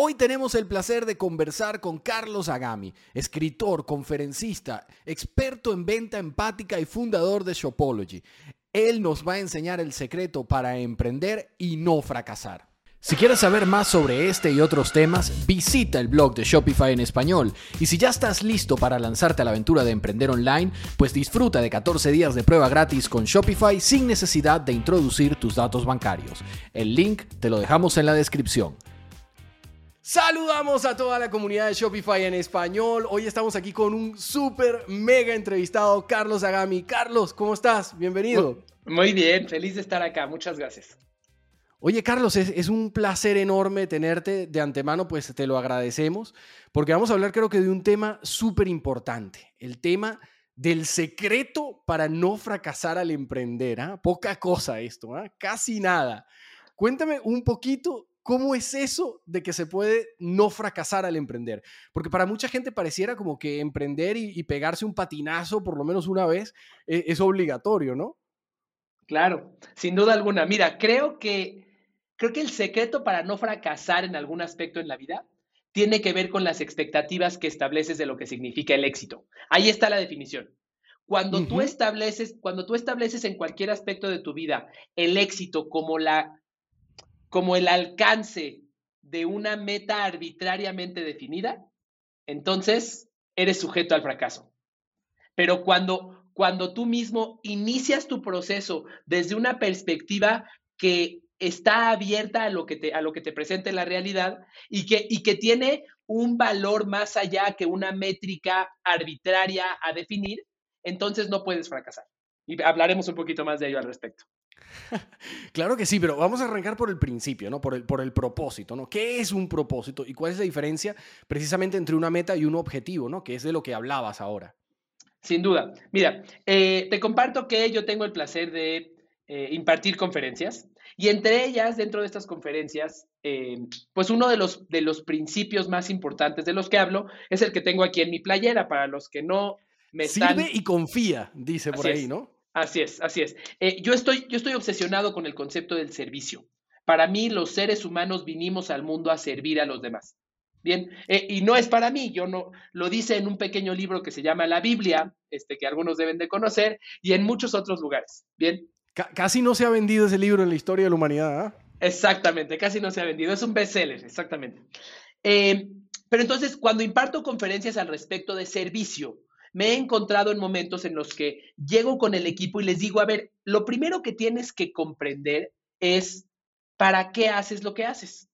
Hoy tenemos el placer de conversar con Carlos Agami, escritor, conferencista, experto en venta empática y fundador de Shopology. Él nos va a enseñar el secreto para emprender y no fracasar. Si quieres saber más sobre este y otros temas, visita el blog de Shopify en español. Y si ya estás listo para lanzarte a la aventura de emprender online, pues disfruta de 14 días de prueba gratis con Shopify sin necesidad de introducir tus datos bancarios. El link te lo dejamos en la descripción. Saludamos a toda la comunidad de Shopify en español. Hoy estamos aquí con un súper mega entrevistado, Carlos Agami. Carlos, ¿cómo estás? Bienvenido. Muy bien, feliz de estar acá. Muchas gracias. Oye, Carlos, es, un placer enorme tenerte de antemano, pues te lo agradecemos, porque vamos a hablar creo que de un tema súper importante, el tema del secreto para no fracasar al emprender. ¿ah? Poca cosa esto, ¿ah? casi nada. Cuéntame un poquito ¿Cómo es eso de que se puede no fracasar al emprender? Porque para mucha gente pareciera como que emprender y, pegarse un patinazo por lo menos una vez es, es, obligatorio, ¿no? Claro, sin duda alguna. Mira, creo que, creo que el secreto para no fracasar en algún aspecto en la vida tiene que ver con las expectativas que estableces de lo que significa el éxito. Ahí está la definición. Cuando tú estableces, cuando tú estableces en cualquier aspecto de tu vida el éxito como la como el alcance de una meta arbitrariamente definida, entonces eres sujeto al fracaso. Pero cuando, cuando tú mismo inicias tu proceso desde una perspectiva que está abierta a lo que te, a lo que te presente la realidad y que, y que tiene un valor más allá que una métrica arbitraria a definir, entonces no puedes fracasar. Y hablaremos un poquito más de ello al respecto. Claro que sí, pero vamos a arrancar por el principio, ¿no? Por el, por el propósito, ¿no? ¿Qué es un propósito y cuál es la diferencia precisamente entre una meta y un objetivo, ¿no? Que es de lo que hablabas ahora. Sin duda. Mira, eh, te comparto que yo tengo el placer de eh, impartir conferencias y entre ellas, dentro de estas conferencias, eh, pues uno de los, de los principios más importantes de los que hablo es el que tengo aquí en mi playera, para los que no me están... Sirve y confía, dice por ahí, ¿no? Así es, así es. Eh, yo, estoy, yo estoy obsesionado con el concepto del servicio. Para mí, los seres humanos vinimos al mundo a servir a los demás. Bien, eh, y no es para mí, yo no, lo dice en un pequeño libro que se llama La Biblia, este, que algunos deben de conocer, y en muchos otros lugares. Bien. casi no se ha vendido ese libro en la historia de la humanidad. ¿ah? Exactamente, casi no se ha vendido. Es un bestseller, exactamente. Eh, pero entonces, cuando imparto conferencias al respecto de servicio, me he encontrado en momentos en los que llego con el equipo y les digo, a ver, lo primero que tienes que comprender es para qué haces lo que haces.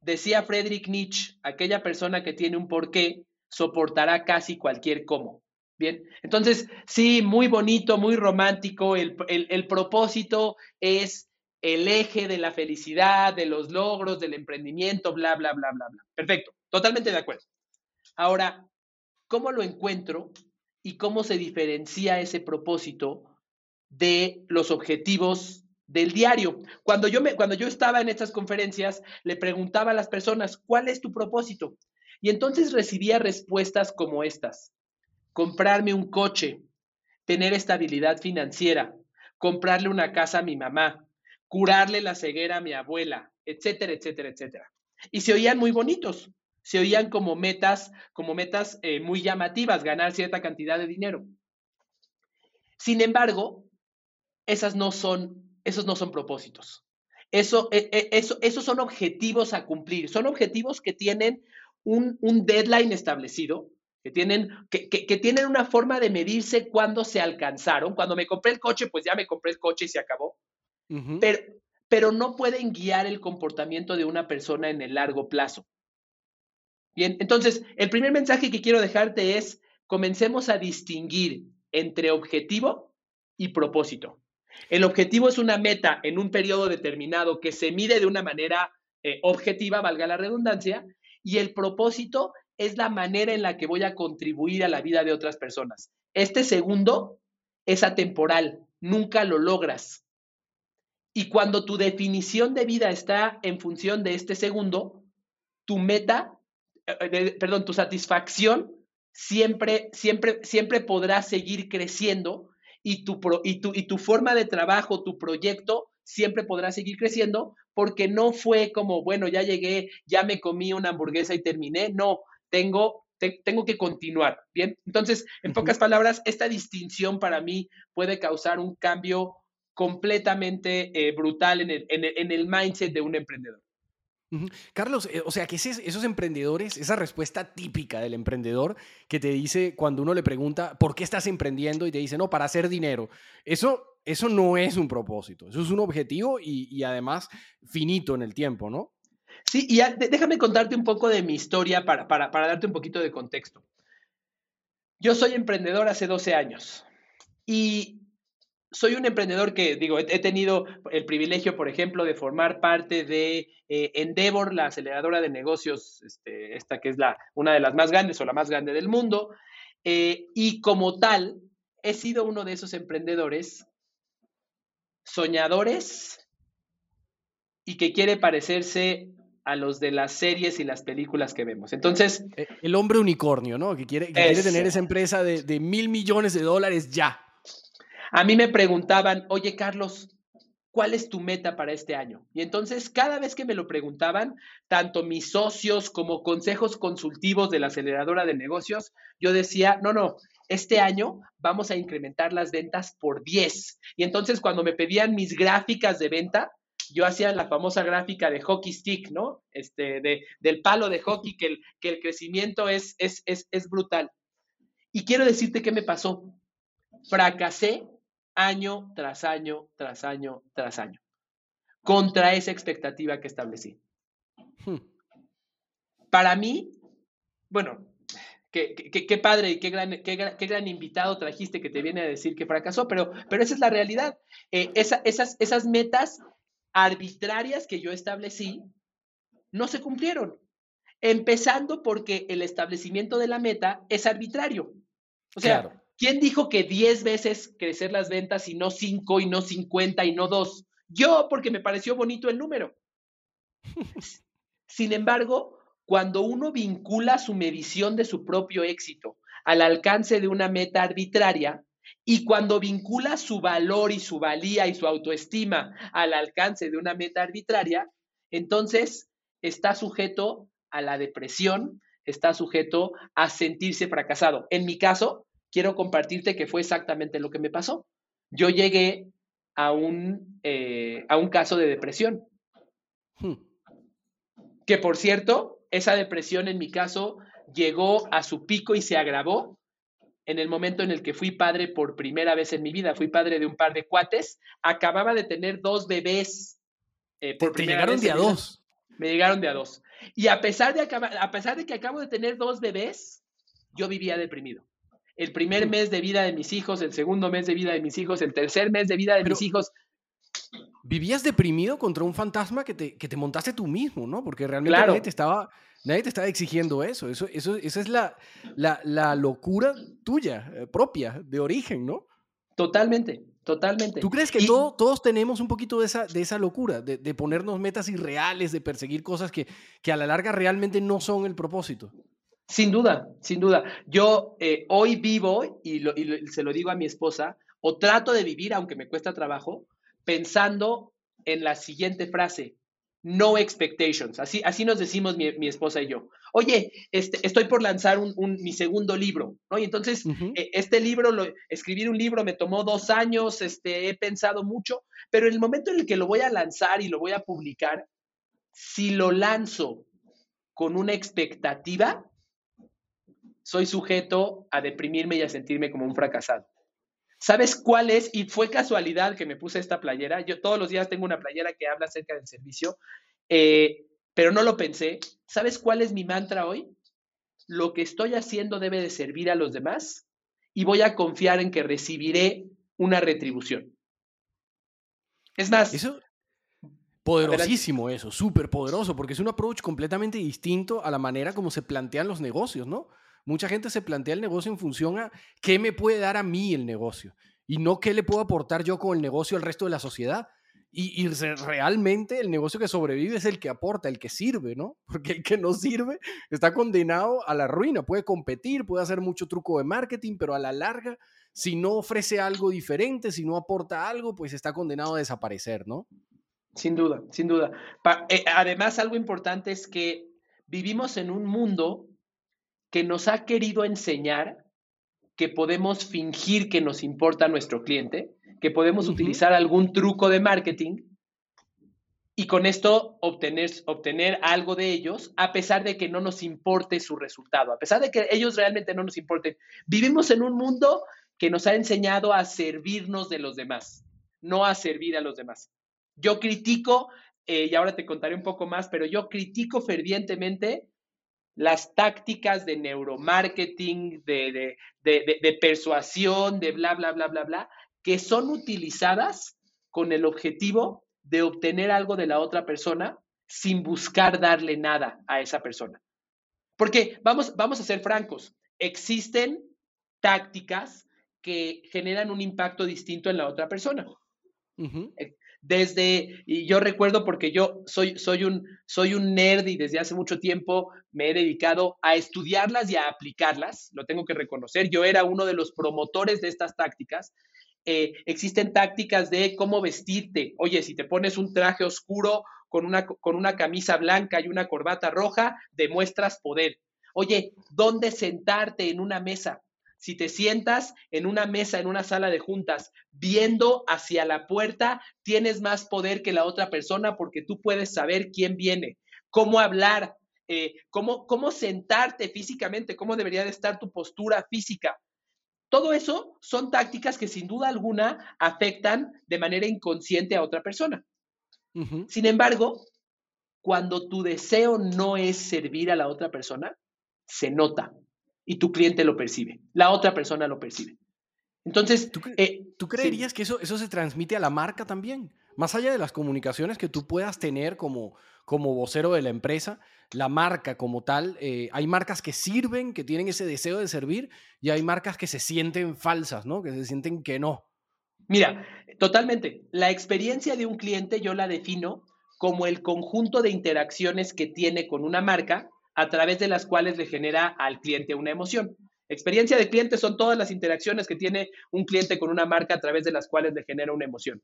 Decía Friedrich Nietzsche, aquella persona que tiene un porqué soportará casi cualquier cómo. Bien, entonces, sí, muy bonito, muy romántico, el, el propósito es el eje de la felicidad, de los logros, del emprendimiento, bla, bla, bla, bla, bla. Perfecto, totalmente de acuerdo. Ahora, ¿Cómo lo encuentro y cómo se diferencia ese propósito de los objetivos del diario? Cuando yo, estaba en estas conferencias, le preguntaba a las personas, ¿cuál es tu propósito? Y entonces recibía respuestas como estas. Comprarme un coche, tener estabilidad financiera, comprarle una casa a mi mamá, curarle la ceguera a mi abuela, etcétera, etcétera, etcétera. Y se oían muy bonitos se oían como metas, como metas eh, muy llamativas, ganar cierta cantidad de dinero. Sin embargo, esas no son, esos no son propósitos. Eso, e, e, eso, esos son objetivos a cumplir. Son objetivos que tienen un, deadline establecido, que tienen, que, tienen una forma de medirse cuando se alcanzaron. Cuando me compré el coche, pues ya me compré el coche y se acabó. pero, pero no pueden guiar el comportamiento de una persona en el largo plazo. Bien, entonces, el primer mensaje que quiero dejarte es, comencemos a distinguir entre objetivo y propósito. El objetivo es una meta en un periodo determinado que se mide de una manera eh, objetiva, valga la redundancia, y el propósito es la manera en la que voy a contribuir a la vida de otras personas. Este segundo es atemporal, nunca lo logras. Y cuando tu definición de vida está en función de este segundo, tu meta perdón, tu satisfacción siempre, siempre, siempre podrá seguir creciendo y tu, y, tu, y tu forma de trabajo, tu proyecto, siempre podrá seguir creciendo porque no fue como, bueno, ya llegué, ya me comí una hamburguesa y terminé. No, tengo, tengo que continuar. Bien, entonces, en pocas palabras, esta distinción para mí puede causar un cambio completamente eh, brutal en el, en el mindset de un emprendedor. Carlos, eh, o sea, que esos emprendedores, esa respuesta típica del emprendedor que te dice cuando uno le pregunta, ¿por qué estás emprendiendo? Y te dice, no, para hacer dinero. Eso, eso no es un propósito, eso es un objetivo y, además finito en el tiempo, ¿no? Sí, y déjame contarte un poco de mi historia para, para, para darte un poquito de contexto. Yo soy emprendedor hace 12 años y soy un emprendedor que, digo, he, tenido el privilegio, por ejemplo, de formar parte de eh, Endeavor, la aceleradora de negocios, este, esta que es la, una de las más grandes o la más grande del mundo. Eh, y como tal, he sido uno de esos emprendedores soñadores y que quiere parecerse a los de las series y las películas que vemos. Entonces... E, el hombre unicornio, ¿no? Que quiere, quiere tener esa empresa de, de mil millones de dólares ya. A mí me preguntaban, oye Carlos, ¿cuál es tu meta para este año? Y entonces cada vez que me lo preguntaban, tanto mis socios como consejos consultivos de la aceleradora de negocios, yo decía, no, no, este año vamos a incrementar las ventas por 10. Y entonces cuando me pedían mis gráficas de venta, yo hacía la famosa gráfica de hockey stick, ¿no? Este, de, del palo de hockey, que el, que el crecimiento es, es, es, es brutal. Y quiero decirte qué me pasó. Fracasé año tras año, tras año, tras año, contra esa expectativa que establecí. Hmm. Para mí, bueno, qué, qué, padre y qué gran, qué, gran, invitado trajiste que te viene a decir que fracasó, pero, pero esa es la realidad. Eh, esas, esas metas arbitrarias que yo establecí no se cumplieron. Empezando porque el establecimiento de la meta es arbitrario. O sea, ¿Quién dijo que 10 veces crecer las ventas y no 5 y no 50 y no 2? Yo, porque me pareció bonito el número. Sin embargo, cuando uno vincula su medición de su propio éxito al alcance de una meta arbitraria y cuando vincula su valor y su valía y su autoestima al alcance de una meta arbitraria, entonces está sujeto a la depresión, está sujeto a sentirse fracasado. En mi caso, quiero compartirte que fue exactamente lo que me pasó. Yo llegué a un, eh, a un caso de depresión. Hmm. Que por cierto, esa depresión en mi caso llegó a su pico y se agravó en el momento en el que fui padre por primera vez en mi vida. Fui padre de un par de cuates. Acababa de tener dos bebés. Eh, por ¿Te llegaron de a dos? Me llegaron de a dos. Y a pesar, de a pesar de que acabo de tener dos bebés, yo vivía deprimido el primer mes de vida de mis hijos, el segundo mes de vida de mis hijos, el tercer mes de vida de mis hijos. Vivías deprimido contra un fantasma que te, que te montaste tú mismo, ¿no? Porque realmente nadie, te estaba, nadie te estaba exigiendo eso. Eso, eso. Esa es la, la, locura tuya, eh, propia, de origen, ¿no? Totalmente, totalmente. ¿Tú crees que todos tenemos un poquito de esa, de esa locura, de, de, ponernos metas irreales, de perseguir cosas que, que a la larga realmente no son el propósito? Sin duda, sin duda. Yo eh, hoy vivo, y, se lo digo a mi esposa, o trato de vivir, aunque me cuesta trabajo, pensando en la siguiente frase, no expectations. Así, así nos decimos mi, esposa y yo. Oye, este, estoy por lanzar mi segundo libro, ¿no? Y entonces, eh, este libro, lo, escribir un libro me tomó dos años, este, he pensado mucho, pero en el momento en el que lo voy a lanzar y lo voy a publicar, si lo lanzo con una expectativa, soy sujeto a deprimirme y a sentirme como un fracasado. ¿Sabes cuál es? Y fue casualidad que me puse esta playera. Yo todos los días tengo una playera que habla acerca del servicio, eh, pero no lo pensé. ¿Sabes cuál es mi mantra hoy? Lo que estoy haciendo debe de servir a los demás y voy a confiar en que recibiré una retribución. Es más, eso poderosísimo eso, súper poderoso, porque es un approach completamente distinto a la manera como se plantean los negocios, ¿no? Mucha gente se plantea el negocio en función a qué me puede dar a mí el negocio y no qué le puedo aportar yo con el negocio al resto de la sociedad. Y, realmente el negocio que sobrevive es el que aporta, el que sirve, ¿no? Porque el que no sirve está condenado a la ruina. Puede competir, puede hacer mucho truco de marketing, pero a la larga, si no ofrece algo diferente, si no aporta algo, pues está condenado a desaparecer, ¿no? Sin duda, sin duda. Eh, además, algo importante es que vivimos en un mundo que nos ha querido enseñar que podemos fingir que nos importa nuestro cliente, que podemos utilizar algún truco de marketing y con esto obtener, obtener algo de ellos, a pesar de que no nos importe su resultado, a pesar de que ellos realmente no nos importen. Vivimos en un mundo que nos ha enseñado a servirnos de los demás, no a servir a los demás. Yo critico, eh, y ahora te contaré un poco más, pero yo critico fervientemente las tácticas de neuromarketing, de, de, persuasión, de bla, bla, bla, bla, bla, que son utilizadas con el objetivo de obtener algo de la otra persona sin buscar darle nada a esa persona. Porque vamos, vamos a ser francos, existen tácticas que generan un impacto distinto en la otra persona. Desde, y yo recuerdo porque yo soy, soy, un, soy un nerd y desde hace mucho tiempo me he dedicado a estudiarlas y a aplicarlas, lo tengo que reconocer. Yo era uno de los promotores de estas tácticas. Eh, existen tácticas de cómo vestirte. Oye, si te pones un traje oscuro con una, con una camisa blanca y una corbata roja, demuestras poder. Oye, ¿dónde sentarte en una mesa? Si te sientas en una mesa, en una sala de juntas, viendo hacia la puerta, tienes más poder que la otra persona porque tú puedes saber quién viene, cómo hablar, eh, cómo, cómo sentarte físicamente, cómo debería de estar tu postura física. Todo eso son tácticas que sin duda alguna afectan de manera inconsciente a otra persona. Sin embargo, cuando tu deseo no es servir a la otra persona, se nota, y tu cliente lo percibe, la otra persona lo percibe. Entonces, ¿tú, eh, creerías que eso, eso se transmite a la marca también? Más allá de las comunicaciones que tú puedas tener como, como vocero de la empresa, la marca como tal, eh, hay marcas que sirven, que tienen ese deseo de servir, y hay marcas que se sienten falsas, ¿no? Que se sienten que no. Mira, totalmente. La experiencia de un cliente yo la defino como el conjunto de interacciones que tiene con una marca a través de las cuales le genera al cliente una emoción. Experiencia de cliente son todas las interacciones que tiene un cliente con una marca a través de las cuales le genera una emoción.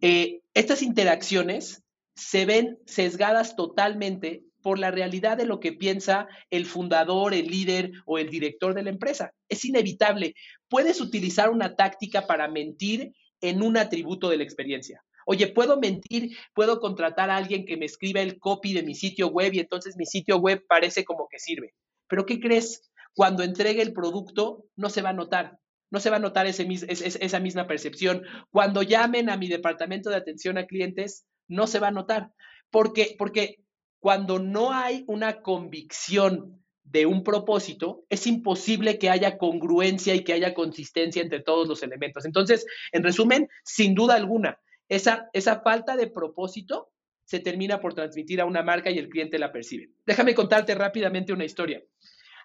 Eh, estas interacciones se ven sesgadas totalmente por la realidad de lo que piensa el fundador, el líder o el director de la empresa. Es inevitable. Puedes utilizar una táctica para mentir en un atributo de la experiencia. Oye, puedo mentir, puedo contratar a alguien que me escriba el copy de mi sitio web y entonces mi sitio web parece como que sirve. Pero ¿qué crees? Cuando entregue el producto, no se va a notar. No se va a notar ese, esa misma percepción. Cuando llamen a mi departamento de atención a clientes, no se va a notar. Porque, porque cuando no hay una convicción de un propósito, es imposible que haya congruencia y que haya consistencia entre todos los elementos. Entonces, en resumen, sin duda alguna, esa, esa falta de propósito se termina por transmitir a una marca y el cliente la percibe. Déjame contarte rápidamente una historia.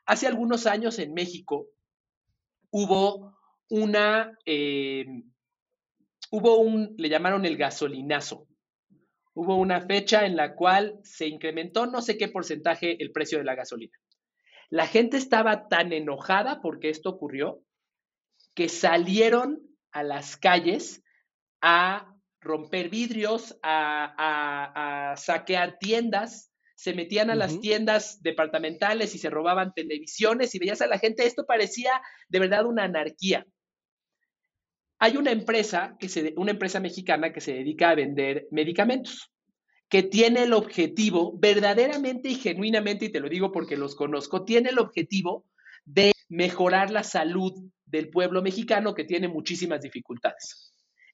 Hace algunos años en México hubo una, eh, hubo un, le llamaron el gasolinazo. Hubo una fecha en la cual se incrementó no sé qué porcentaje el precio de la gasolina. La gente estaba tan enojada porque esto ocurrió que salieron a las calles a romper vidrios, a, saquear tiendas, se metían a las tiendas departamentales y se robaban televisiones y veías a la gente, esto parecía de verdad una anarquía. Hay una empresa, que se, una empresa mexicana que se dedica a vender medicamentos, que tiene el objetivo, verdaderamente y genuinamente, y te lo digo porque los conozco, tiene el objetivo de mejorar la salud del pueblo mexicano que tiene muchísimas dificultades.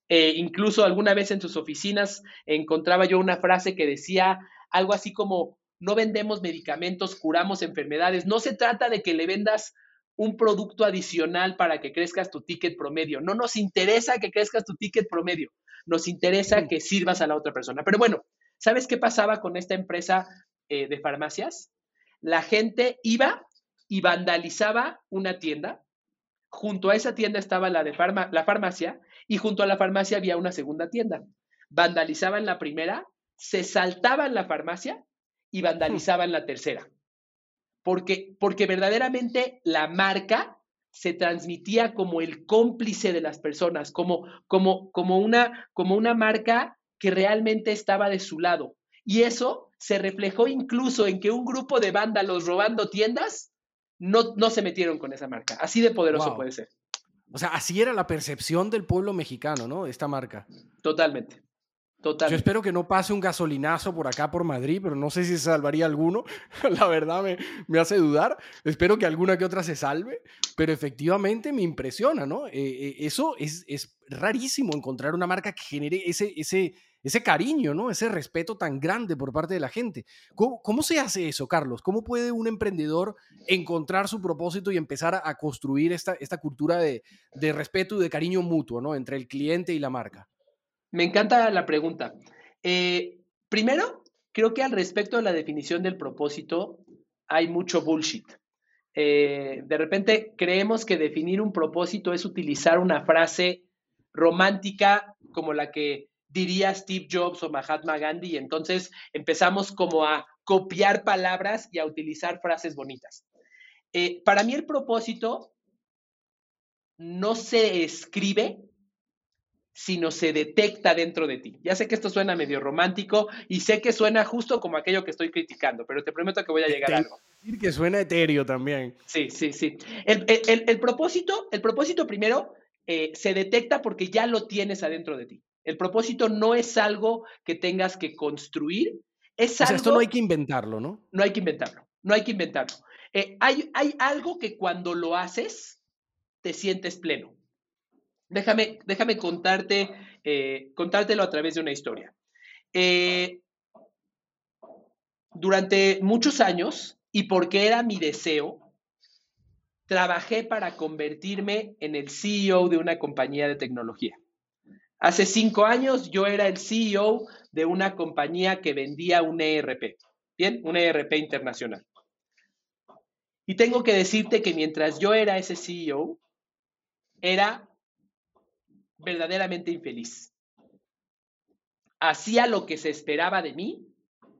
Eh, incluso alguna vez en sus oficinas encontraba yo una frase que decía algo así como, no vendemos medicamentos, curamos enfermedades. No se trata de que le vendas un producto adicional para que crezcas tu ticket promedio. No nos interesa que crezcas tu ticket promedio. Nos interesa que sirvas a la otra persona. Pero bueno, ¿sabes qué pasaba con esta empresa eh, de farmacias? La gente iba y vandalizaba una tienda. Junto a esa tienda estaba la de la farmacia y junto a la farmacia había una segunda tienda. Vandalizaban la primera, se saltaban la farmacia y vandalizaban la tercera. Porque, porque verdaderamente la marca se transmitía como el cómplice de las personas, como, como, como, una, como una marca que realmente estaba de su lado. Y eso se reflejó incluso en que un grupo de vándalos robando tiendas no, no se metieron con esa marca. Así de poderoso puede ser. O sea, así era la percepción del pueblo mexicano, ¿no? Esta marca. Totalmente. Totalmente. Yo espero que no pase un gasolinazo por acá, por Madrid, pero no sé si se salvaría alguno. la verdad me, me, hace dudar. Espero que alguna que otra se salve, pero efectivamente me impresiona, ¿no? Eh, eh, eso es, es rarísimo encontrar una marca que genere ese, ese, ese cariño, ¿no? Ese respeto tan grande por parte de la gente. ¿Cómo, se hace eso, Carlos? ¿Cómo puede un emprendedor encontrar su propósito y empezar a, construir esta, esta cultura de, respeto y de cariño mutuo, ¿no? Entre el cliente y la marca. Me encanta la pregunta. Eh, primero, creo que al respecto de la definición del propósito hay mucho bullshit. Eh, de repente creemos que definir un propósito es utilizar una frase romántica como la que diría Steve Jobs o Mahatma Gandhi, y entonces empezamos como a copiar palabras y a utilizar frases bonitas. Eh, para mí el propósito no se escribe, sino se detecta dentro de ti. Ya sé que esto suena medio romántico y sé que suena justo como aquello que estoy criticando, pero te prometo que voy a llegar a algo. Decir que suena etéreo también. Sí, sí, sí. El, propósito, el propósito primero eh, se detecta porque ya lo tienes adentro de ti. El propósito no es algo que tengas que construir, es algo... esto no hay que inventarlo, ¿no? No hay que inventarlo, no hay que inventarlo. Eh, hay, hay algo que cuando lo haces, te sientes pleno. Déjame, déjame contarte, eh, contártelo a través de una historia. Eh, durante muchos años, y porque era mi deseo, trabajé para convertirme en el CEO de una compañía de tecnología. Hace cinco años yo era el CEO de una compañía que vendía un ERP, ¿bien? Un ERP internacional. Y tengo que decirte que mientras yo era ese CEO, era verdaderamente infeliz. Hacía lo que se esperaba de mí.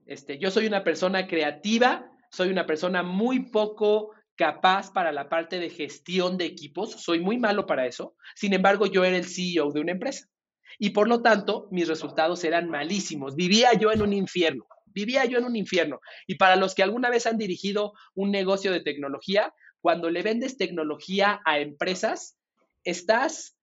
Este, yo soy una persona creativa, soy una persona muy poco capaz para la parte de gestión de equipos, soy muy malo para eso. Sin embargo, yo era el CEO de una empresa y por lo tanto mis resultados eran malísimos. Vivía yo en un infierno, vivía yo en un infierno. Y para los que alguna vez han dirigido un negocio de tecnología, cuando le vendes tecnología a empresas, estás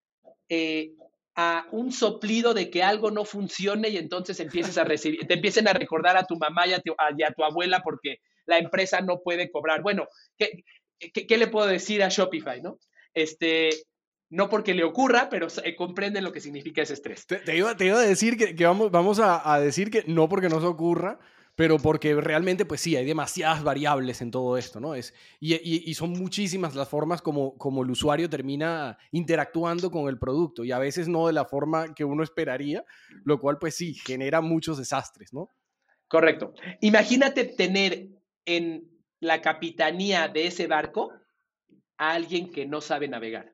eh, a un soplido de que algo no funcione y entonces empieces a recibir, te empiecen a recordar a tu mamá y a tu, abuela porque la empresa no puede cobrar. Bueno, ¿qué, qué, le puedo decir a Shopify, no? Este, no porque le ocurra, pero eh, comprende lo que significa ese estrés. Te, iba, a decir que, vamos, vamos a, decir que no porque no se ocurra, pero porque realmente, pues sí, hay demasiadas variables en todo esto, ¿no? Es, y, son muchísimas las formas como, como el usuario termina interactuando con el producto y a veces no de la forma que uno esperaría, lo cual, pues sí, genera muchos desastres, ¿no? Correcto. Imagínate tener en la capitanía de ese barco a alguien que no sabe navegar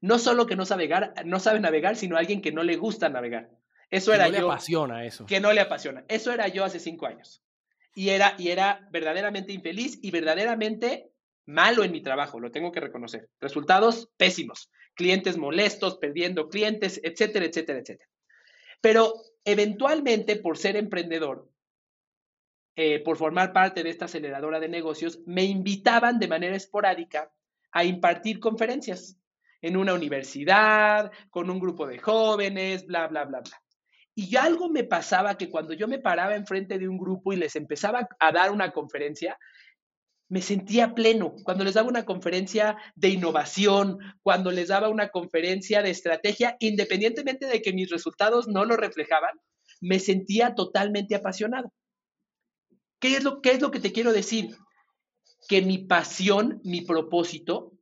no solo que no sabe navegar, no sabe navegar, sino alguien que no le gusta navegar. Eso era no le apasiona eso. Que no le apasiona. Eso era yo hace cinco años. Y era, y era verdaderamente infeliz y verdaderamente malo en mi trabajo, lo tengo que reconocer. Resultados pésimos. Clientes molestos, perdiendo clientes, etcétera, etcétera, etcétera. Pero eventualmente, por ser emprendedor, eh, por formar parte de esta aceleradora de negocios, me invitaban de manera esporádica a impartir conferencias en una universidad, con un grupo de jóvenes, bla, bla, bla, bla. Y algo me pasaba que cuando yo me paraba enfrente de un grupo y les empezaba a dar una conferencia, me sentía pleno. Cuando les daba una conferencia de innovación, cuando les daba una conferencia de estrategia, independientemente de que mis resultados no lo reflejaban, me sentía totalmente apasionado. ¿Qué es lo, qué es lo que te quiero decir? Que mi pasión, mi propósito,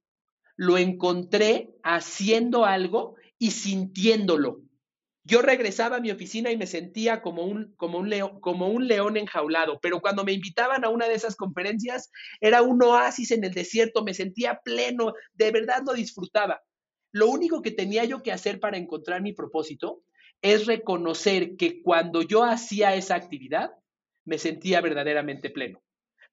lo encontré haciendo algo y sintiéndolo. Yo regresaba a mi oficina y me sentía como un, como un, león, como un león enjaulado, pero cuando me invitaban a una de esas conferencias era un oasis en el desierto, me sentía pleno, de verdad lo disfrutaba. Lo único que tenía yo que hacer para encontrar mi propósito es reconocer que cuando yo hacía esa actividad, me sentía verdaderamente pleno.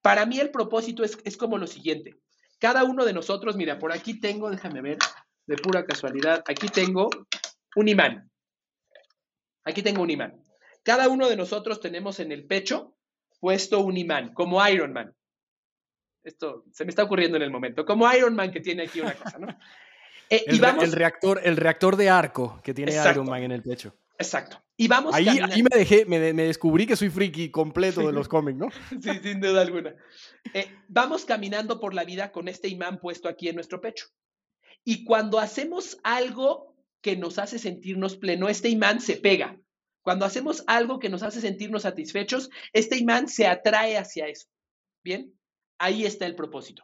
Para mí el propósito es, es como lo siguiente. Cada uno de nosotros, mira, por aquí tengo, déjame ver, de pura casualidad, aquí tengo un imán. Aquí tengo un imán. Cada uno de nosotros tenemos en el pecho puesto un imán, como Iron Man. Esto se me está ocurriendo en el momento, como Iron Man que tiene aquí una cosa, ¿no? Eh, el, y vamos... el, reactor, el reactor de arco que tiene Iron Man en el pecho. Exacto. Y vamos ahí, ahí me dejé, me, me, descubrí que soy friki completo de los cómics, ¿no? sí, sin duda alguna. Eh, vamos caminando por la vida con este imán puesto aquí en nuestro pecho. Y cuando hacemos algo que nos hace sentirnos pleno, este imán se pega. Cuando hacemos algo que nos hace sentirnos satisfechos, este imán se atrae hacia eso. Bien, ahí está el propósito.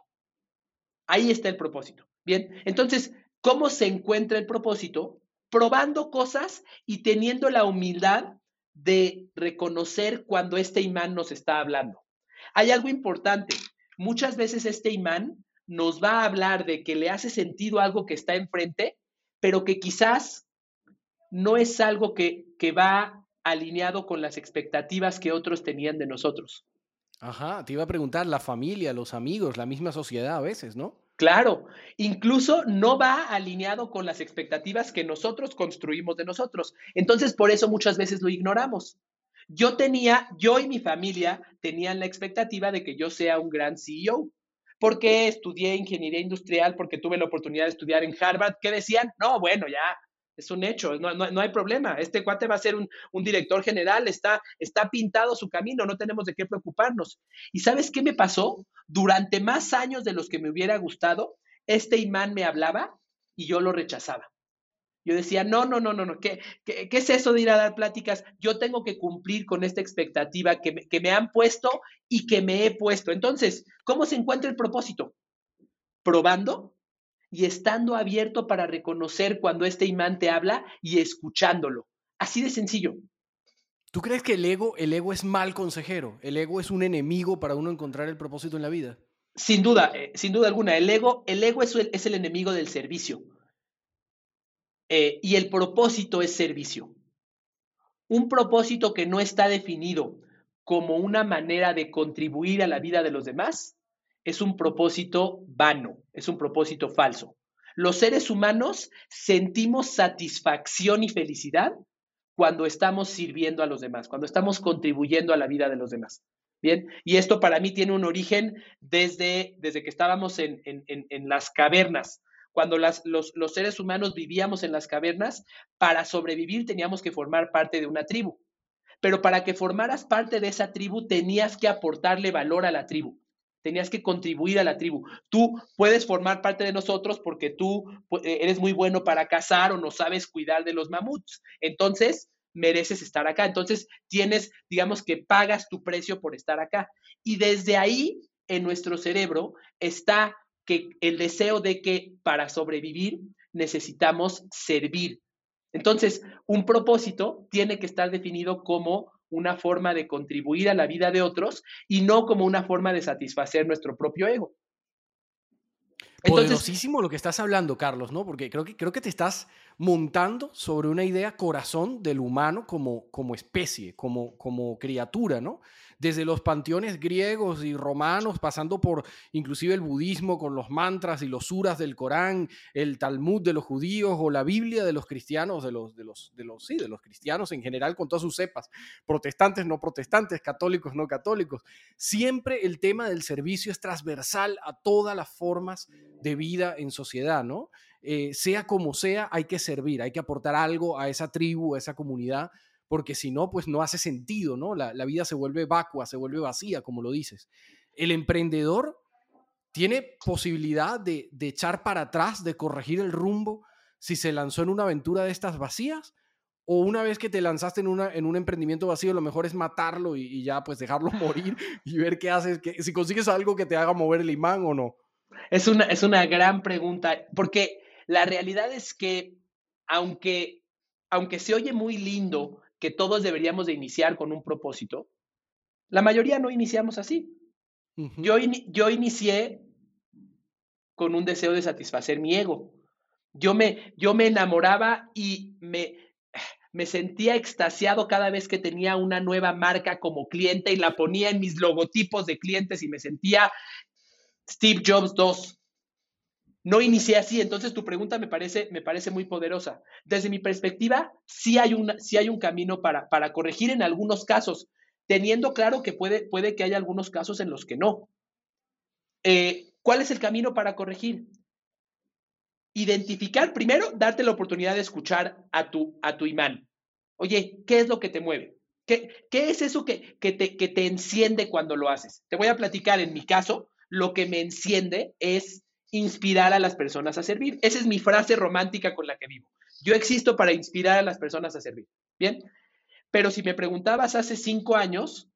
Ahí está el propósito. Bien, entonces, ¿cómo se encuentra el propósito? Probando cosas y teniendo la humildad de reconocer cuando este imán nos está hablando. Hay algo importante. Muchas veces este imán nos va a hablar de que le hace sentido algo que está enfrente, pero que quizás no es algo que, que va alineado con las expectativas que otros tenían de nosotros. Ajá, te iba a preguntar, la familia, los amigos, la misma sociedad a veces, ¿no? Claro, incluso no va alineado con las expectativas que nosotros construimos de nosotros. Entonces, por eso muchas veces lo ignoramos. Yo tenía, yo y mi familia tenían la expectativa de que yo sea un gran CEO. porque estudié ingeniería industrial? Porque tuve la oportunidad de estudiar en Harvard. ¿Qué decían? No, bueno, ya, es un hecho, no, no, hay problema. Este cuate va a ser un, director general, está, está pintado su camino, no tenemos de qué preocuparnos. ¿Y sabes qué me pasó? Durante más años de los que me hubiera gustado, este imán me hablaba y yo lo rechazaba. Yo decía, no, no, no, no, no, ¿qué, qué, qué es eso de ir a dar pláticas? Yo tengo que cumplir con esta expectativa que que me han puesto y que me he puesto. Entonces, ¿cómo se encuentra el propósito? Probando y estando abierto para reconocer cuando este imán te habla y escuchándolo. Así de sencillo. ¿Tú crees que el ego, el ego es mal consejero? ¿El ego es un enemigo para uno encontrar el propósito en la vida? Sin duda, eh, sin duda alguna. El ego, el ego es, el, es el enemigo del servicio. Eh, y el propósito es servicio. Un propósito que no está definido como una manera de contribuir a la vida de los demás es un propósito vano, es un propósito falso. Los seres humanos sentimos satisfacción y felicidad cuando estamos sirviendo a los demás, cuando estamos contribuyendo a la vida de los demás. Bien, y esto para mí tiene un origen desde, desde que estábamos en, en, en las cavernas cuando las, los, los seres humanos vivíamos en las cavernas, para sobrevivir teníamos que formar parte de una tribu. Pero para que formaras parte de esa tribu tenías que aportarle valor a la tribu tenías que contribuir a la tribu. Tú puedes formar parte de nosotros porque tú eh, eres muy bueno para cazar o no sabes cuidar de los mamuts. Entonces, mereces estar acá. Entonces, tienes, digamos que pagas tu precio por estar acá. Y desde ahí, en nuestro cerebro, está que el deseo de que para sobrevivir necesitamos servir. Entonces, un propósito tiene que estar definido como una forma de contribuir a la vida de otros y no como una forma de satisfacer nuestro propio ego. Poderosísimo lo que estás hablando, Carlos, ¿no? Porque creo que, creo que te estás montando sobre una idea corazón del humano como, como especie, como, como criatura, ¿no? Desde los panteones griegos y romanos, pasando por inclusive el budismo con los mantras y los suras del Corán, el Talmud de los judíos o la Biblia de los cristianos, de los, de los, de los, sí, de los cristianos en general, con todas sus cepas, protestantes, no protestantes, católicos, no católicos. Siempre el tema del servicio es transversal a todas las formas de vida en sociedad, ¿no? Eh, sea como sea, hay que servir, hay que aportar algo a esa tribu, a esa comunidad, porque si no, pues no hace sentido, ¿no? La, vida se vuelve vacua, se vuelve vacía, como lo dices. El emprendedor tiene posibilidad de, echar para atrás, de corregir el rumbo, si se lanzó en una aventura de estas vacías, o una vez que te lanzaste en, una, en un emprendimiento vacío, lo mejor es matarlo y, ya pues dejarlo morir y ver qué haces, que, si consigues algo que te haga mover el imán o no. Es una, es una gran pregunta, porque la realidad es que aunque, aunque se oye muy lindo que todos deberíamos de iniciar con un propósito, la mayoría no iniciamos así. yo, yo inicié con un deseo de satisfacer mi ego. Yo me, yo me enamoraba y me, me sentía extasiado cada vez que tenía una nueva marca como cliente y la ponía en mis logotipos de clientes y me sentía Steve Jobs 2. No inicié así, entonces tu pregunta me parece, me parece muy poderosa. Desde mi perspectiva, sí hay, sí hay un camino para, para corregir en algunos casos, teniendo claro que puede, puede que haya algunos casos en los que no. Eh, ¿Cuál es el camino para corregir? Identificar, primero, darte la oportunidad de escuchar a tu, a tu imán. Oye, ¿qué es lo que te mueve? ¿Qué, qué es eso que, que, te, que te enciende cuando lo haces? Te voy a platicar, en mi caso, lo que me enciende es inspirar a las personas a servir. Esa es mi frase romántica con la que vivo. Yo existo para inspirar a las personas a servir. Bien, pero si me preguntabas hace cinco años,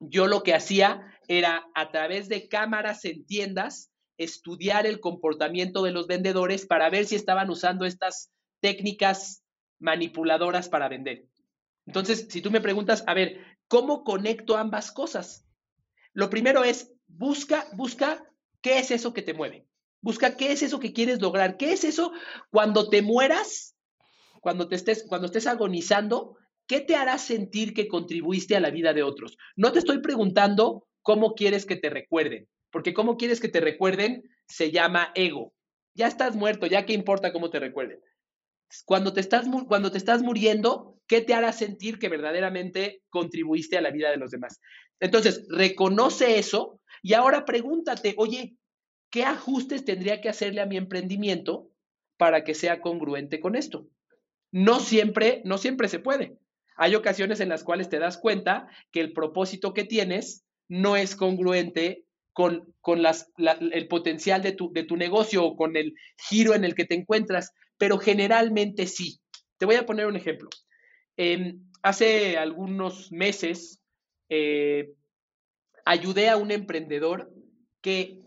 yo lo que hacía era a través de cámaras en tiendas estudiar el comportamiento de los vendedores para ver si estaban usando estas técnicas manipuladoras para vender. Entonces, si tú me preguntas, a ver, ¿cómo conecto ambas cosas? Lo primero es, busca, busca qué es eso que te mueve. Busca qué es eso que quieres lograr. ¿Qué es eso cuando te mueras? Cuando te estés, cuando estés agonizando, ¿qué te hará sentir que contribuiste a la vida de otros? No te estoy preguntando cómo quieres que te recuerden, porque cómo quieres que te recuerden se llama ego. Ya estás muerto, ya qué importa cómo te recuerden. Cuando te estás, cuando te estás muriendo, ¿qué te hará sentir que verdaderamente contribuiste a la vida de los demás? Entonces, reconoce eso y ahora pregúntate, oye, ¿qué ajustes tendría que hacerle a mi emprendimiento para que sea congruente con esto? No siempre, no siempre se puede. Hay ocasiones en las cuales te das cuenta que el propósito que tienes no es congruente con, con las, el potencial de tu, de tu negocio o con el giro en el que te encuentras, pero generalmente sí. Te voy a poner un ejemplo. Em, hace algunos meses eh, ayudé a un emprendedor que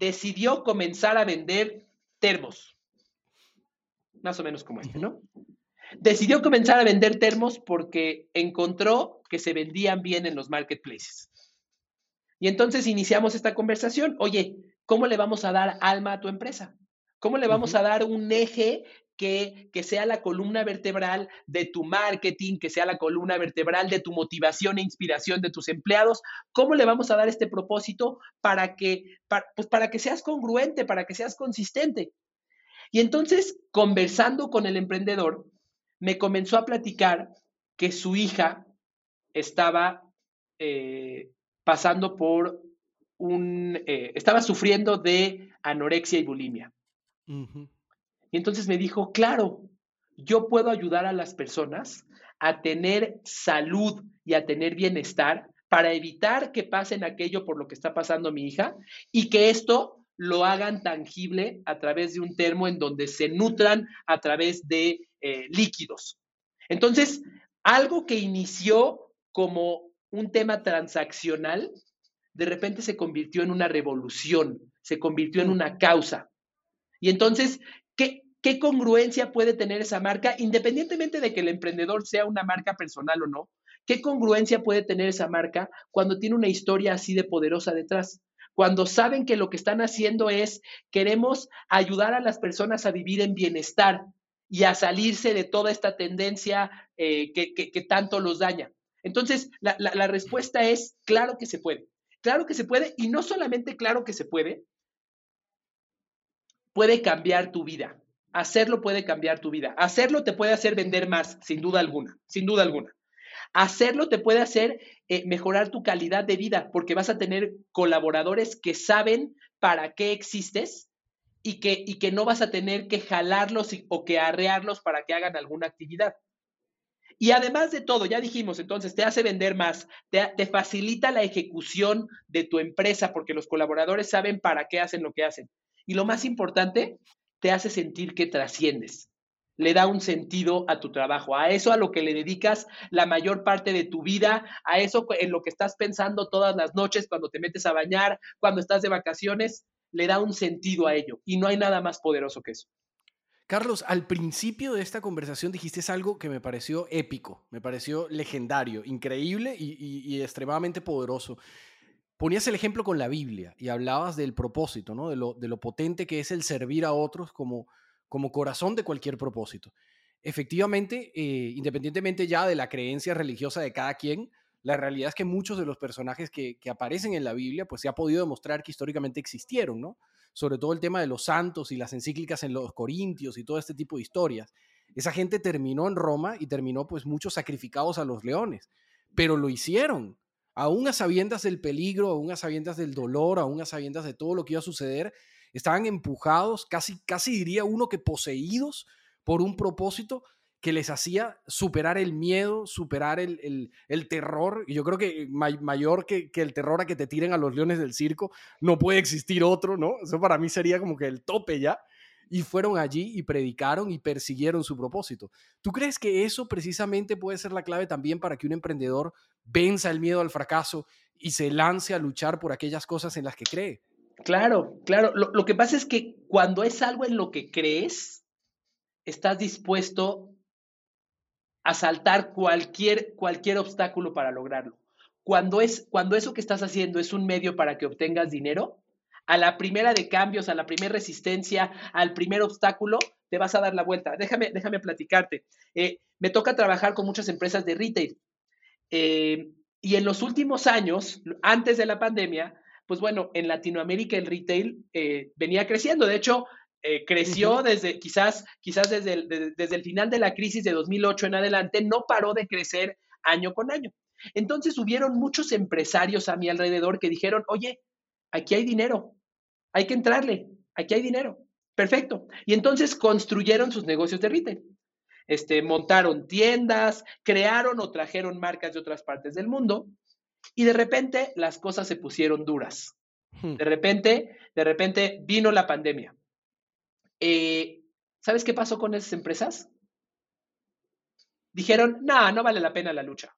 decidió comenzar a vender termos. Más o menos como este, ¿no? Decidió comenzar a vender termos porque encontró que se vendían bien en los marketplaces. Y entonces iniciamos esta conversación. Oye, ¿cómo le vamos a dar alma a tu empresa? ¿Cómo le vamos a dar un eje que, sea la columna vertebral de tu marketing, que sea la columna vertebral de tu motivación e inspiración de tus empleados. ¿Cómo le vamos a dar este propósito para que, pues para que seas congruente, para que seas consistente? Y entonces, conversando con el emprendedor, me comenzó a platicar que su hija estaba eh, pasando por un, eh, estaba sufriendo de anorexia y bulimia. Y entonces me dijo, claro, yo puedo ayudar a las personas a tener salud y a tener bienestar para evitar que pasen aquello por lo que está pasando mi hija y que esto lo hagan tangible a través de un termo en donde se nutran a través de eh, líquidos. Entonces, algo que inició como un tema transaccional, de repente se convirtió en una revolución, se convirtió en una causa. Y entonces ¿Qué, congruencia puede tener esa marca, independientemente de que el emprendedor sea una marca personal o no? ¿Qué congruencia puede tener esa marca cuando tiene una historia así de poderosa detrás? Cuando saben que lo que están haciendo es, queremos ayudar a las personas a vivir en bienestar y a salirse de toda esta tendencia eh, que, tanto los daña. Entonces, la, la respuesta es, claro que se puede. Claro que se puede, y no solamente claro que se puede, puede cambiar tu vida. Hacerlo puede cambiar tu vida. Hacerlo te puede hacer vender más, sin duda alguna, sin duda alguna. Hacerlo te puede hacer eh, mejorar tu calidad de vida porque vas a tener colaboradores que saben para qué existes y que, y que no vas a tener que jalarlos o que arrearlos para que hagan alguna actividad. Y además de todo, ya dijimos, entonces te hace vender más, te, te, facilita la ejecución de tu empresa porque los colaboradores saben para qué hacen lo que hacen. Y lo más importante, te hace sentir que trasciendes. Le da un sentido a tu trabajo, a eso a lo que le dedicas la mayor parte de tu vida, a eso en lo que estás pensando todas las noches cuando te metes a bañar, cuando estás de vacaciones, le da un sentido a ello. Y no hay nada más poderoso que eso. Carlos, al principio de esta conversación dijiste algo que me pareció épico, me pareció legendario, increíble y extremadamente poderoso ponías el ejemplo con la Biblia y hablabas del propósito, ¿no? de, lo, de lo potente que es el servir a otros como, como corazón de cualquier propósito. Efectivamente, eh, independientemente ya de la creencia religiosa de cada quien, la realidad es que muchos de los personajes que, que, aparecen en la Biblia, pues se ha podido demostrar que históricamente existieron, ¿no? sobre todo el tema de los santos y las encíclicas en los corintios y todo este tipo de historias. Esa gente terminó en Roma y terminó pues muchos sacrificados a los leones, pero lo hicieron, aún a sabiendas del peligro, aún a sabiendas del dolor, aún a sabiendas de todo lo que iba a suceder, estaban empujados, casi, casi diría uno que poseídos por un propósito que les hacía superar el miedo, superar el, terror. Y yo creo que mayor que, que, el terror a que te tiren a los leones del circo, no puede existir otro, ¿no? Eso para mí sería como que el tope ya. Y fueron allí y predicaron y persiguieron su propósito. ¿Tú crees que eso precisamente puede ser la clave también para que un emprendedor venza el miedo al fracaso y se lance a luchar por aquellas cosas en las que cree? Claro, claro. Lo, lo que pasa es que cuando es algo en lo que crees, estás dispuesto a saltar cualquier, cualquier obstáculo para lograrlo. Cuando, es, cuando eso que estás haciendo es un medio para que obtengas dinero, a la primera de cambios, a la primera resistencia, al primer obstáculo, te vas a dar la vuelta. Déjame, déjame platicarte. Eh, me toca trabajar con muchas empresas de retail. Eh, y en los últimos años, antes de la pandemia, pues bueno, en Latinoamérica el retail eh, venía creciendo. De hecho, eh, creció desde, quizás, quizás desde el, desde el final de la crisis de 2008 en adelante, no paró de crecer año con año. Entonces hubieron muchos empresarios a mi alrededor que dijeron, oye, aquí hay dinero, hay que entrarle, aquí hay dinero. Perfecto. Y entonces construyeron sus negocios de retail. Este, montaron tiendas, crearon o trajeron marcas de otras partes del mundo y de repente las cosas se pusieron duras. Hmm. De repente, de repente vino la pandemia. Eh, ¿Sabes qué pasó con esas empresas? Dijeron, no, no vale la pena la lucha.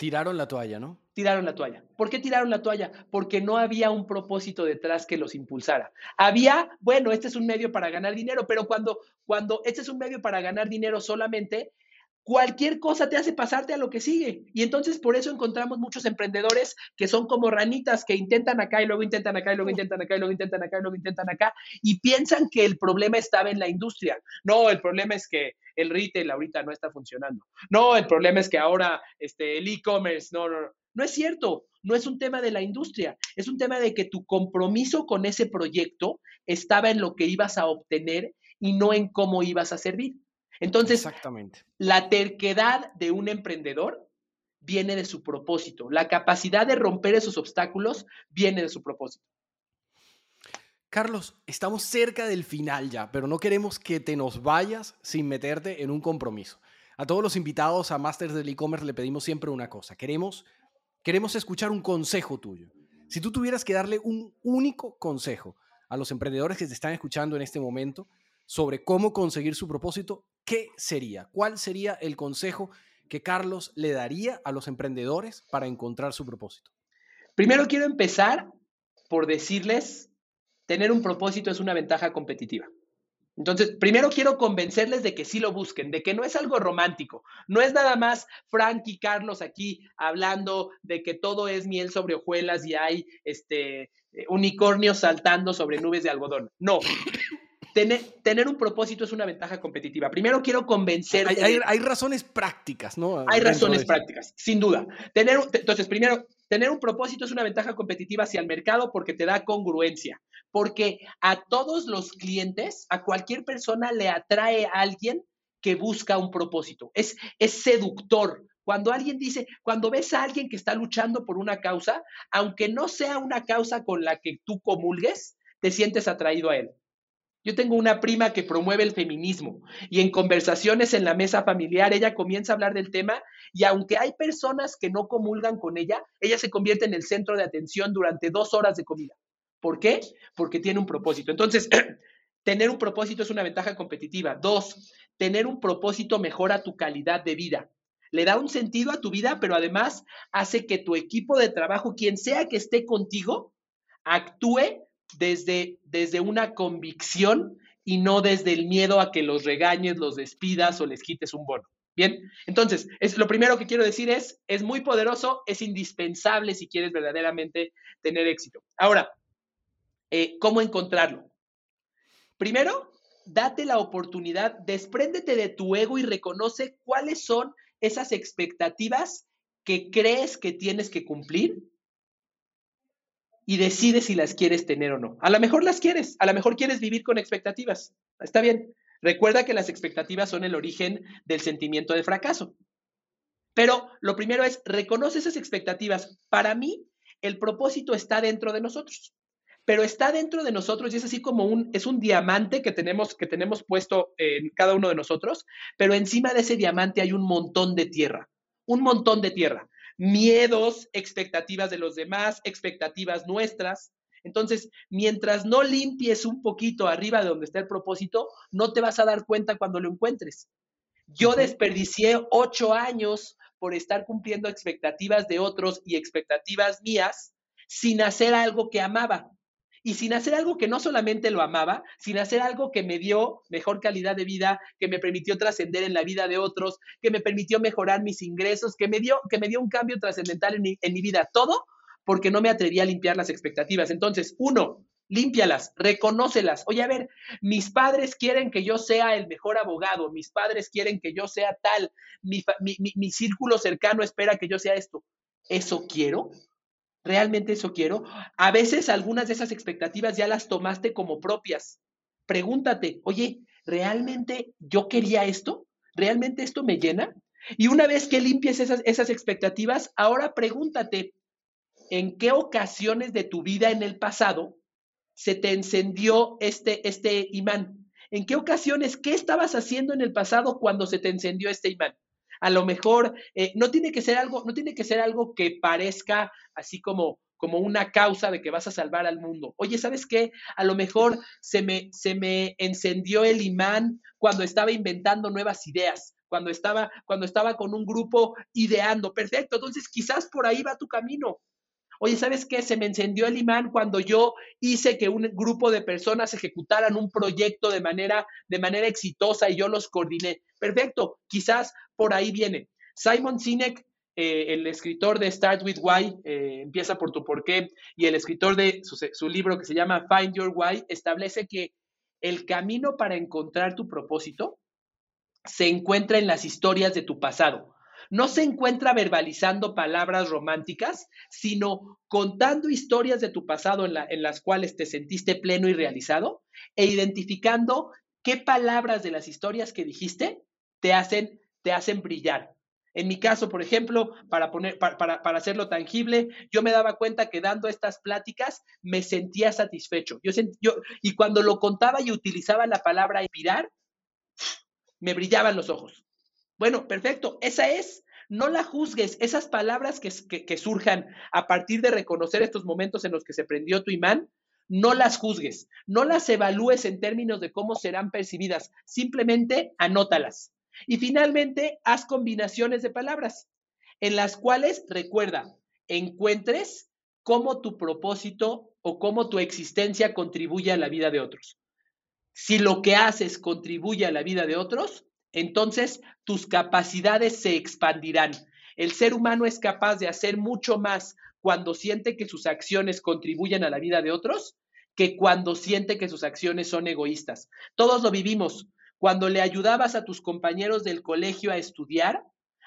Tiraron la toalla, ¿no? Tiraron la toalla. ¿Por qué tiraron la toalla? Porque no había un propósito detrás que los impulsara. Había, bueno, este es un medio para ganar dinero, pero cuando, cuando este es un medio para ganar dinero solamente, cualquier cosa te hace pasarte a lo que sigue. Y entonces por eso encontramos muchos emprendedores que son como ranitas que intentan acá y luego intentan acá y luego intentan acá y luego intentan acá y luego intentan acá y piensan que el problema estaba en la industria. No, el problema es que el retail ahorita no está funcionando. No, el problema es que ahora este, el e-commerce, no, no, no. No es cierto, no es un tema de la industria, es un tema de que tu compromiso con ese proyecto estaba en lo que ibas a obtener y no en cómo ibas a servir. Entonces, la terquedad de un emprendedor viene de su propósito. La capacidad de romper esos obstáculos viene de su propósito. Carlos, estamos cerca del final ya, pero no queremos que te nos vayas sin meterte en un compromiso. A todos los invitados a Masters del E-Commerce le pedimos siempre una cosa. Queremos, queremos escuchar un consejo tuyo. Si tú tuvieras que darle un único consejo a los emprendedores que te están escuchando en este momento sobre cómo conseguir su propósito, ¿qué sería? ¿Cuál sería el consejo que Carlos le daría a los emprendedores para encontrar su propósito? Primero quiero empezar por decirles, tener un propósito es una ventaja competitiva. Entonces, primero quiero convencerles de que sí lo busquen, de que no es algo romántico, no es nada más Frank y Carlos aquí hablando de que todo es miel sobre hojuelas y hay este unicornios saltando sobre nubes de algodón. No, tener, un propósito es una ventaja competitiva. Primero quiero convencer. Hay, razones prácticas, ¿no? Hay razones prácticas, sin duda. Tener, entonces, primero, tener un propósito es una ventaja competitiva hacia el mercado porque te da congruencia. Porque a todos los clientes, a cualquier persona le atrae a alguien que busca un propósito. Es, es seductor. Cuando alguien dice, cuando ves a alguien que está luchando por una causa, aunque no sea una causa con la que tú comulgues, te sientes atraído a él. Yo tengo una prima que promueve el feminismo y en conversaciones en la mesa familiar ella comienza a hablar del tema y aunque hay personas que no comulgan con ella, ella se convierte en el centro de atención durante dos horas de comida. ¿Por qué? Porque tiene un propósito. Entonces, tener un propósito es una ventaja competitiva. Dos, tener un propósito mejora tu calidad de vida. Le da un sentido a tu vida, pero además hace que tu equipo de trabajo, quien sea que esté contigo, actúe desde, desde una convicción y no desde el miedo a que los regañes, los despidas o les quites un bono. Bien, entonces, es, lo primero que quiero decir es, es muy poderoso, es indispensable si quieres verdaderamente tener éxito. Ahora, eh, ¿cómo encontrarlo? Primero, date la oportunidad, despréndete de tu ego y reconoce cuáles son esas expectativas que crees que tienes que cumplir y decides si las quieres tener o no. A lo mejor las quieres, a lo mejor quieres vivir con expectativas. Está bien. Recuerda que las expectativas son el origen del sentimiento de fracaso. Pero lo primero es, reconoce esas expectativas. Para mí, el propósito está dentro de nosotros, pero está dentro de nosotros y es así como un, es un diamante que tenemos, que tenemos puesto en cada uno de nosotros, pero encima de ese diamante hay un montón de tierra, un montón de tierra. Miedos, expectativas de los demás, expectativas nuestras. Entonces, mientras no limpies un poquito arriba de donde está el propósito, no te vas a dar cuenta cuando lo encuentres. Yo desperdicié ocho años por estar cumpliendo expectativas de otros y expectativas mías sin hacer algo que amaba. Y sin hacer algo que no solamente lo amaba, sin hacer algo que me dio mejor calidad de vida, que me permitió trascender en la vida de otros, que me permitió mejorar mis ingresos, que me dio, que me dio un cambio trascendental en mi, en mi vida. Todo porque no me atreví a limpiar las expectativas. Entonces, uno, límpialas, reconócelas. Oye, a ver, mis padres quieren que yo sea el mejor abogado, mis padres quieren que yo sea tal, mi, mi, círculo cercano espera que yo sea esto. ¿Eso quiero? ¿Realmente eso quiero? A veces algunas de esas expectativas ya las tomaste como propias. Pregúntate, oye, ¿realmente yo quería esto? ¿Realmente esto me llena? Y una vez que limpies esas, esas expectativas, ahora pregúntate, ¿en qué ocasiones de tu vida en el pasado se te encendió este, este imán? ¿En qué ocasiones, qué estabas haciendo en el pasado cuando se te encendió este imán? A lo mejor eh, no tiene que ser algo, no tiene que ser algo que parezca así como, como una causa de que vas a salvar al mundo. Oye, ¿sabes qué? A lo mejor se me, se me encendió el imán cuando estaba inventando nuevas ideas, cuando estaba, cuando estaba con un grupo ideando. Perfecto, entonces quizás por ahí va tu camino. Oye, ¿sabes qué? Se me encendió el imán cuando yo hice que un grupo de personas ejecutaran un proyecto de manera, de manera exitosa y yo los coordiné. Perfecto, quizás por ahí viene. Simon Sinek, eh, el escritor de Start with Why, eh, empieza por tu porqué, y el escritor de su libro que se llama Find Your Why, establece que el camino para encontrar tu propósito se encuentra en las historias de tu pasado no se encuentra verbalizando palabras románticas, sino contando historias de tu pasado en, las cuales te sentiste pleno y realizado e identificando qué palabras de las historias que dijiste te hacen, te hacen brillar. En mi caso, por ejemplo, para, poner, para, hacerlo tangible, yo me daba cuenta que dando estas pláticas me sentía satisfecho. Yo, yo, y cuando lo contaba y utilizaba la palabra inspirar, me brillaban los ojos. Bueno, perfecto, esa es. No la juzgues. Esas palabras que, surjan a partir de reconocer estos momentos en los que se prendió tu imán, no las juzgues. No las evalúes en términos de cómo serán percibidas. Simplemente anótalas. Y finalmente, haz combinaciones de palabras en las cuales, recuerda, encuentres cómo tu propósito o cómo tu existencia contribuye a la vida de otros. Si lo que haces contribuye a la vida de otros, entonces tus capacidades se expandirán. El ser humano es capaz de hacer mucho más cuando siente que sus acciones contribuyen a la vida de otros que cuando siente que sus acciones son egoístas. Todos lo vivimos. Cuando le ayudabas a tus compañeros del colegio a estudiar,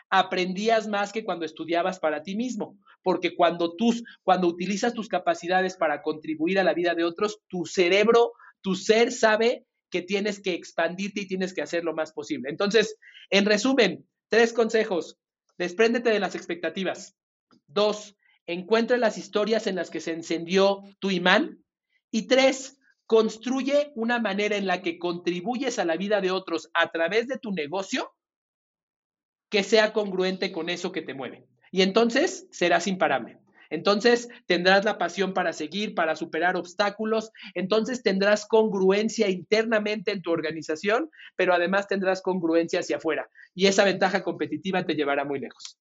aprendías más que cuando estudiabas para ti mismo, porque cuando tú cuando utilizas tus capacidades para contribuir a la vida de otros, tu cerebro, tu ser sabe que tienes que expandirte y tienes que hacer lo más posible. Entonces, en resumen, tres consejos. Despréndete de las expectativas. Dos, encuentra las historias en las que se encendió tu imán. Y tres, construye una manera en la que contribuyes a la vida de otros a través de tu negocio que sea congruente con eso que te mueve. Y entonces serás imparable. Entonces tendrás la pasión para seguir, para superar obstáculos, entonces tendrás congruencia internamente en tu organización, pero además tendrás congruencia hacia afuera. Y esa ventaja competitiva te llevará muy lejos.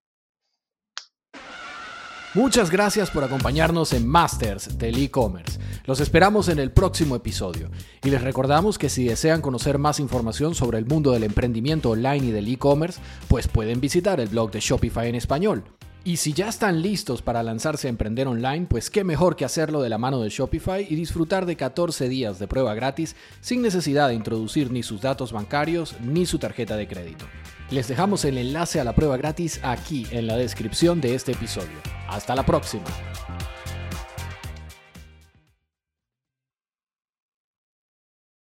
Muchas gracias por acompañarnos en Masters del e-commerce. Los esperamos en el próximo episodio y les recordamos que si desean conocer más información sobre el mundo del emprendimiento online y del e-commerce, pues pueden visitar el blog de Shopify en español y si ya están listos para lanzarse a emprender online, pues qué mejor que hacerlo de la mano de Shopify y disfrutar de 14 días de prueba gratis sin necesidad de introducir ni sus datos bancarios ni su tarjeta de crédito. Les dejamos el enlace a la prueba gratis aquí en la descripción de este episodio. Hasta la próxima.